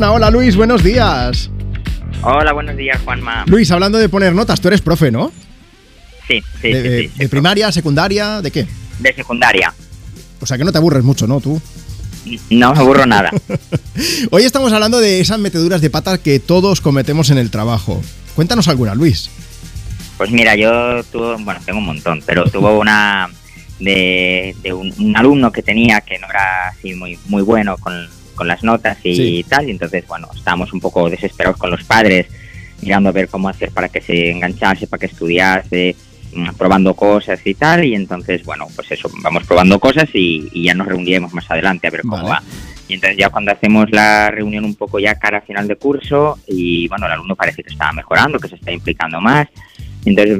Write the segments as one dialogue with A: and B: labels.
A: Hola Luis, buenos días.
B: Hola, buenos días, Juanma.
A: Luis, hablando de poner notas, tú eres profe, ¿no?
B: Sí, sí,
A: de,
B: sí,
A: de-
B: sí,
A: de primaria, secundaria, ¿de qué?
B: De secundaria.
A: O sea que no te aburres mucho, ¿no? Tú.
B: No me aburro nada.
A: Hoy estamos hablando de esas meteduras de patas que todos cometemos en el trabajo. Cuéntanos alguna, Luis.
B: Pues mira, yo tuve, bueno, tengo un montón, pero tuvo una de, de un, un alumno que tenía que no era así muy, muy bueno con, con las notas y
A: Sí.
B: tal, y entonces, bueno, estábamos un poco desesperados con los padres, mirando a ver cómo hacer para que se enganchase, para que estudiase, mm, probando cosas y tal, y entonces, bueno, pues eso, vamos probando cosas y, y ya nos reuniremos más adelante a ver cómo
A: Vale.
B: va. Y entonces ya cuando hacemos la reunión un poco ya cara a final de curso y bueno, el alumno parece que está mejorando, que se está implicando más. Entonces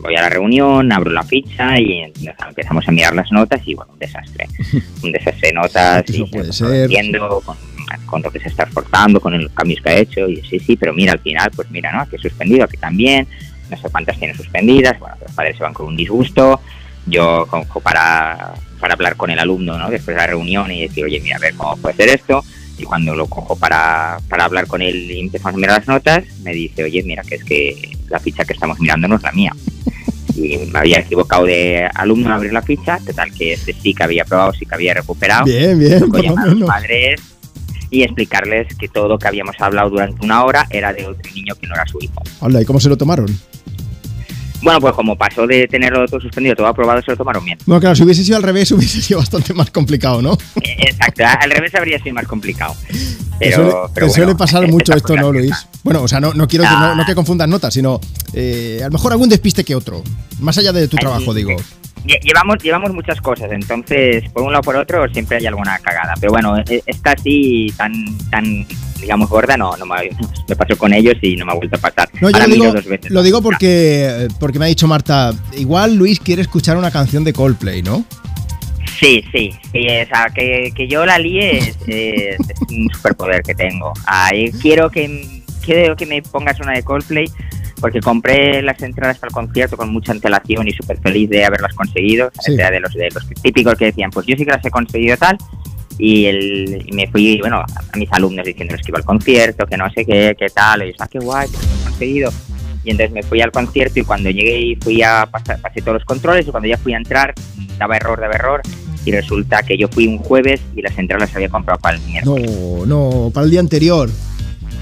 B: voy a la reunión, abro la ficha y empezamos a mirar las notas y bueno, un desastre. Un desastre de notas
A: Eso
B: y
A: puede ser.
B: con, con lo que se está esforzando, con los cambios que ha hecho y sí, sí, pero mira al final, pues mira, ¿no? Aquí he suspendido, aquí también, no sé cuántas tiene suspendidas, bueno, los padres se van con un disgusto, yo cojo para, para hablar con el alumno, ¿no? Después de la reunión y decir, oye, mira, a ver cómo puede ser esto. Y cuando lo cojo para, para hablar con él y empezamos a mirar las notas, me dice, oye, mira, que es que la ficha que estamos mirando no es la mía. Y me había equivocado de alumno al abrir la ficha, total que este sí que había probado, sí que había recuperado.
A: Bien, bien, por
B: llamar a los padres y explicarles que todo lo que habíamos hablado durante una hora era de otro niño que no era su hijo.
A: Hola, ¿y cómo se lo tomaron?
B: Bueno, pues como pasó de tenerlo todo suspendido, todo aprobado, se lo tomaron bien.
A: Bueno, claro, si hubiese sido al revés, hubiese sido bastante más complicado, ¿no?
B: Eh, Exacto, al revés habría sido más complicado.
A: Te
B: Pero,
A: suele,
B: pero
A: te suele
B: bueno,
A: pasar mucho esto, ¿no, Luis? Bueno, o sea, no, no quiero que,
B: Ah.
A: no, no que confundas notas, sino eh, a lo mejor algún despiste que otro. Más allá de tu
B: Ay,
A: trabajo,
B: sí,
A: digo.
B: Lle- Llevamos, llevamos muchas cosas, entonces por un lado o por otro siempre hay alguna cagada. Pero bueno, e- esta así tan, tan digamos, gorda, no, no me, me pasó con ellos y no me ha vuelto a pasar.
A: No, yo lo digo,
B: dos veces.
A: lo digo porque, porque me ha dicho Marta, igual Luis quiere escuchar una canción de Coldplay, ¿no?
B: Sí, sí, sí, o sea, que, que yo la líe es, un superpoder que tengo. Ahí quiero que quiero que me pongas una de Coldplay porque compré las entradas para el concierto con mucha antelación y súper feliz de haberlas conseguido.
A: Sí.
B: De los, de los típicos que decían, pues yo sí que las he conseguido tal. Y, el, y me fui, bueno, a mis alumnos diciéndoles que iba al concierto, que no sé qué, qué tal. Y ellos, ah, qué guay, que lo he conseguido. Y entonces me fui al concierto y cuando llegué y fui a pasar, pasé todos los controles y cuando ya fui a entrar, daba error, daba error. Y resulta que yo fui un jueves y las entradas las había comprado para el miércoles,
A: No, no, para el día anterior.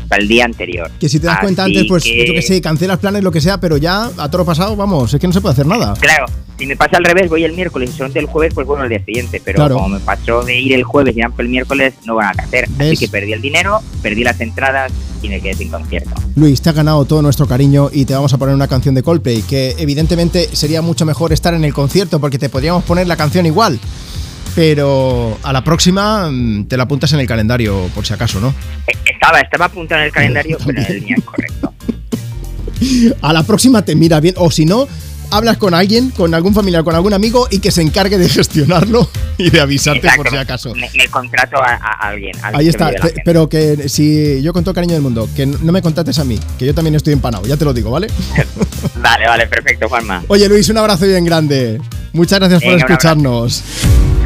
B: Para el día anterior.
A: Que si te das cuenta
B: Así
A: antes, pues
B: que-
A: yo que sé, cancelas planes, lo que sea, pero ya a toro pasado, vamos, es que no se puede hacer nada.
B: Claro, si me pasa al revés, voy el miércoles y solamente el jueves, pues bueno, el día siguiente. Pero
A: Claro.
B: como me pasó de ir el jueves y el miércoles, no van a hacer.
A: ¿Ves?
B: Así que perdí el dinero, perdí las entradas y me quedé sin concierto.
A: Luis, te ha ganado todo nuestro cariño y te vamos a poner una canción de Coldplay, que evidentemente sería mucho mejor estar en el concierto porque te podríamos poner la canción igual. Pero a la próxima mm, te la apuntas en el calendario, por si acaso, ¿no?
B: Estaba, estaba apuntado en el calendario, pero el día incorrecto.
A: A la próxima te mira bien, o si no, hablas con alguien, con algún familiar, con algún amigo y que se encargue de gestionarlo y de avisarte
B: Exacto,
A: por si acaso.
B: Me, me contrato a, a alguien. a alguien
A: Ahí está, pero que si yo con todo cariño del mundo, que no me contrates a mí, que yo también estoy empanado, ya te lo digo, ¿vale?
B: Vale, vale, perfecto, Juanma.
A: Oye Luis, un abrazo bien grande. Muchas gracias por
B: Venga,
A: escucharnos.